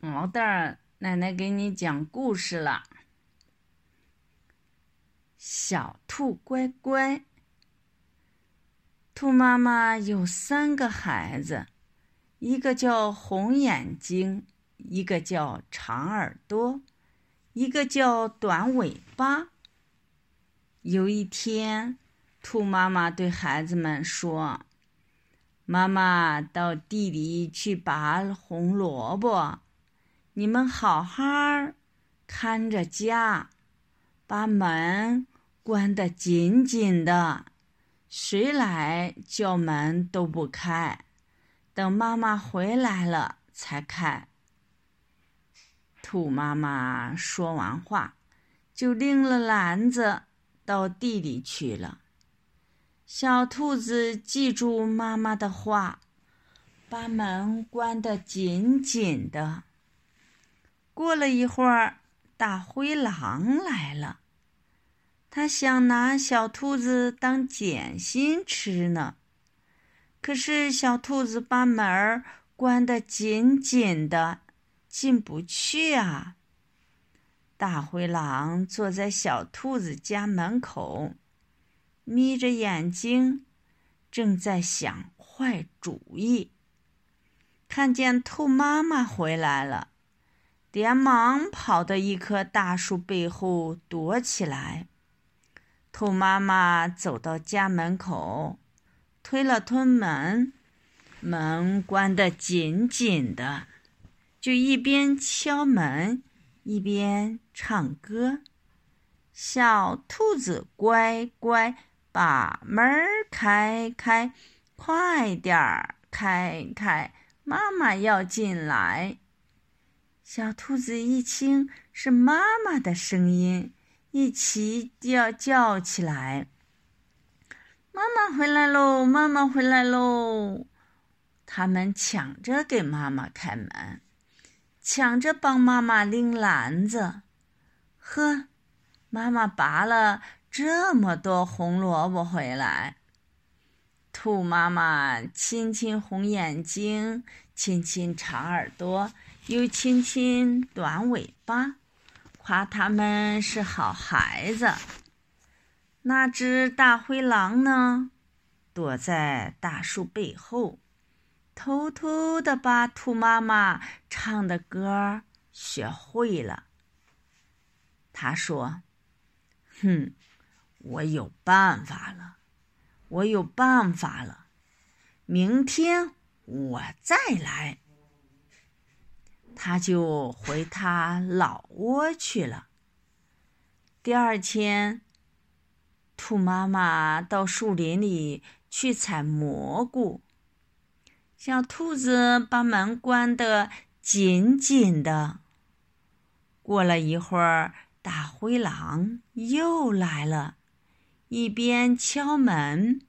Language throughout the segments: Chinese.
毛蛋儿，奶奶给你讲故事了。小兔乖乖，兔妈妈有三个孩子，一个叫红眼睛，一个叫长耳朵，一个叫短尾巴。有一天，兔妈妈对孩子们说：“妈妈到地里去拔红萝卜。”你们好好看着家，把门关得紧紧的，谁来叫门都不开，等妈妈回来了才开。兔妈妈说完话，就拎了篮子到地里去了。小兔子记住妈妈的话，把门关得紧紧的。过了一会儿，大灰狼来了。他想拿小兔子当点心吃呢，可是小兔子把门儿关得紧紧的，进不去啊。大灰狼坐在小兔子家门口，眯着眼睛，正在想坏主意。看见兔妈妈回来了。连忙跑到一棵大树背后躲起来。兔妈妈走到家门口，推了推门，门关得紧紧的，就一边敲门一边唱歌：“小兔子乖乖，把门开开，快点儿开开，妈妈要进来。”小兔子一听是妈妈的声音，一起叫叫起来：“妈妈回来喽！妈妈回来喽！”他们抢着给妈妈开门，抢着帮妈妈拎篮子。呵，妈妈拔了这么多红萝卜回来。兔妈妈亲亲红眼睛，亲亲长耳朵。又亲亲短尾巴，夸他们是好孩子。那只大灰狼呢，躲在大树背后，偷偷的把兔妈妈唱的歌学会了。他说：“哼，我有办法了，我有办法了，明天我再来。”他就回他老窝去了。第二天，兔妈妈到树林里去采蘑菇，小兔子把门关得紧紧的。过了一会儿，大灰狼又来了，一边敲门，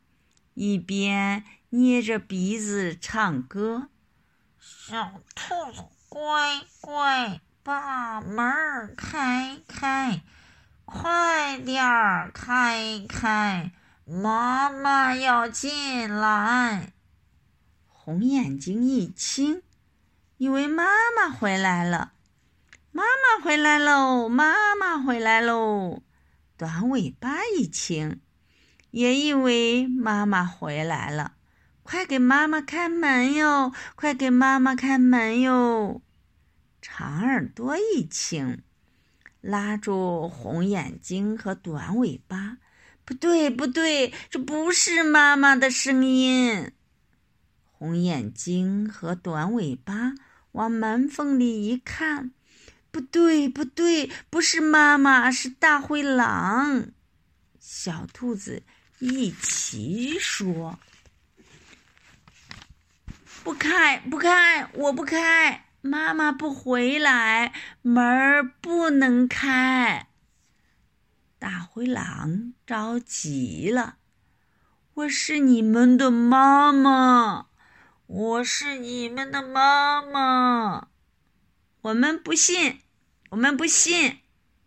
一边捏着鼻子唱歌：“小兔子。”乖乖，把门开开，快点儿开开，妈妈要进来。红眼睛一听，以为妈妈回来了，妈妈回来喽，妈妈回来喽。短尾巴一听，也以为妈妈回来了。快给妈妈开门哟！快给妈妈开门哟！长耳朵一听，拉住红眼睛和短尾巴，不对，不对，这不是妈妈的声音。红眼睛和短尾巴往门缝里一看，不对，不对，不是妈妈，是大灰狼。小兔子一起说。不开，不开，我不开！妈妈不回来，门儿不能开。大灰狼着急了：“我是你们的妈妈，我是你们的妈妈。我们不信，我们不信。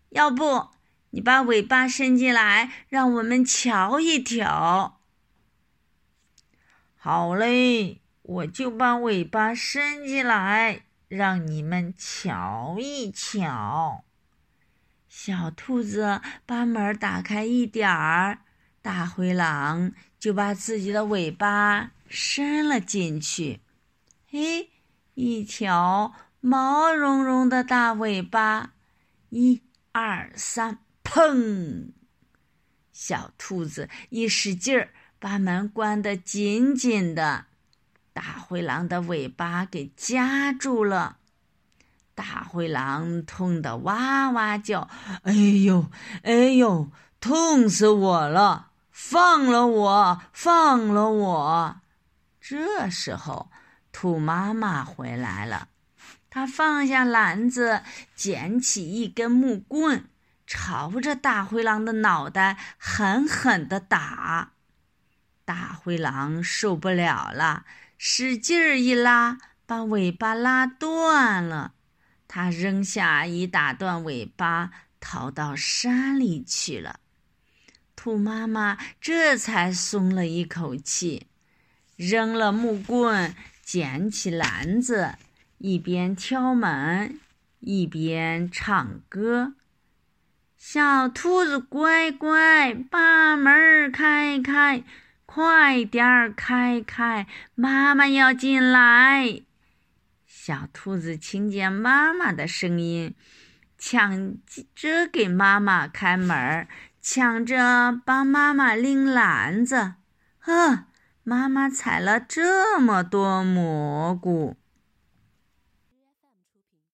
要不你把尾巴伸进来，让我们瞧一瞧。”好嘞。我就把尾巴伸进来，让你们瞧一瞧。小兔子把门打开一点儿，大灰狼就把自己的尾巴伸了进去。嘿，一条毛茸茸的大尾巴，一二三，砰！小兔子一使劲儿，把门关得紧紧的，大灰狼的尾巴给夹住了。大灰狼痛得哇哇叫：“哎呦，哎呦，痛死我了！放了我，放了我！”这时候，兔妈妈回来了，她放下篮子，捡起一根木棍。朝着大灰狼的脑袋狠狠地打，大灰狼受不了了，使劲儿一拉，把尾巴拉断了。他扔下一大段尾巴，逃到山里去了。兔妈妈这才松了一口气，扔了木棍，捡起篮子，一边敲门，一边唱歌。小兔子乖乖，把门开开，快点儿开开，妈妈要进来。小兔子听见妈妈的声音，抢着给妈妈开门，抢着帮妈妈拎篮子。呵，妈妈采了这么多蘑菇。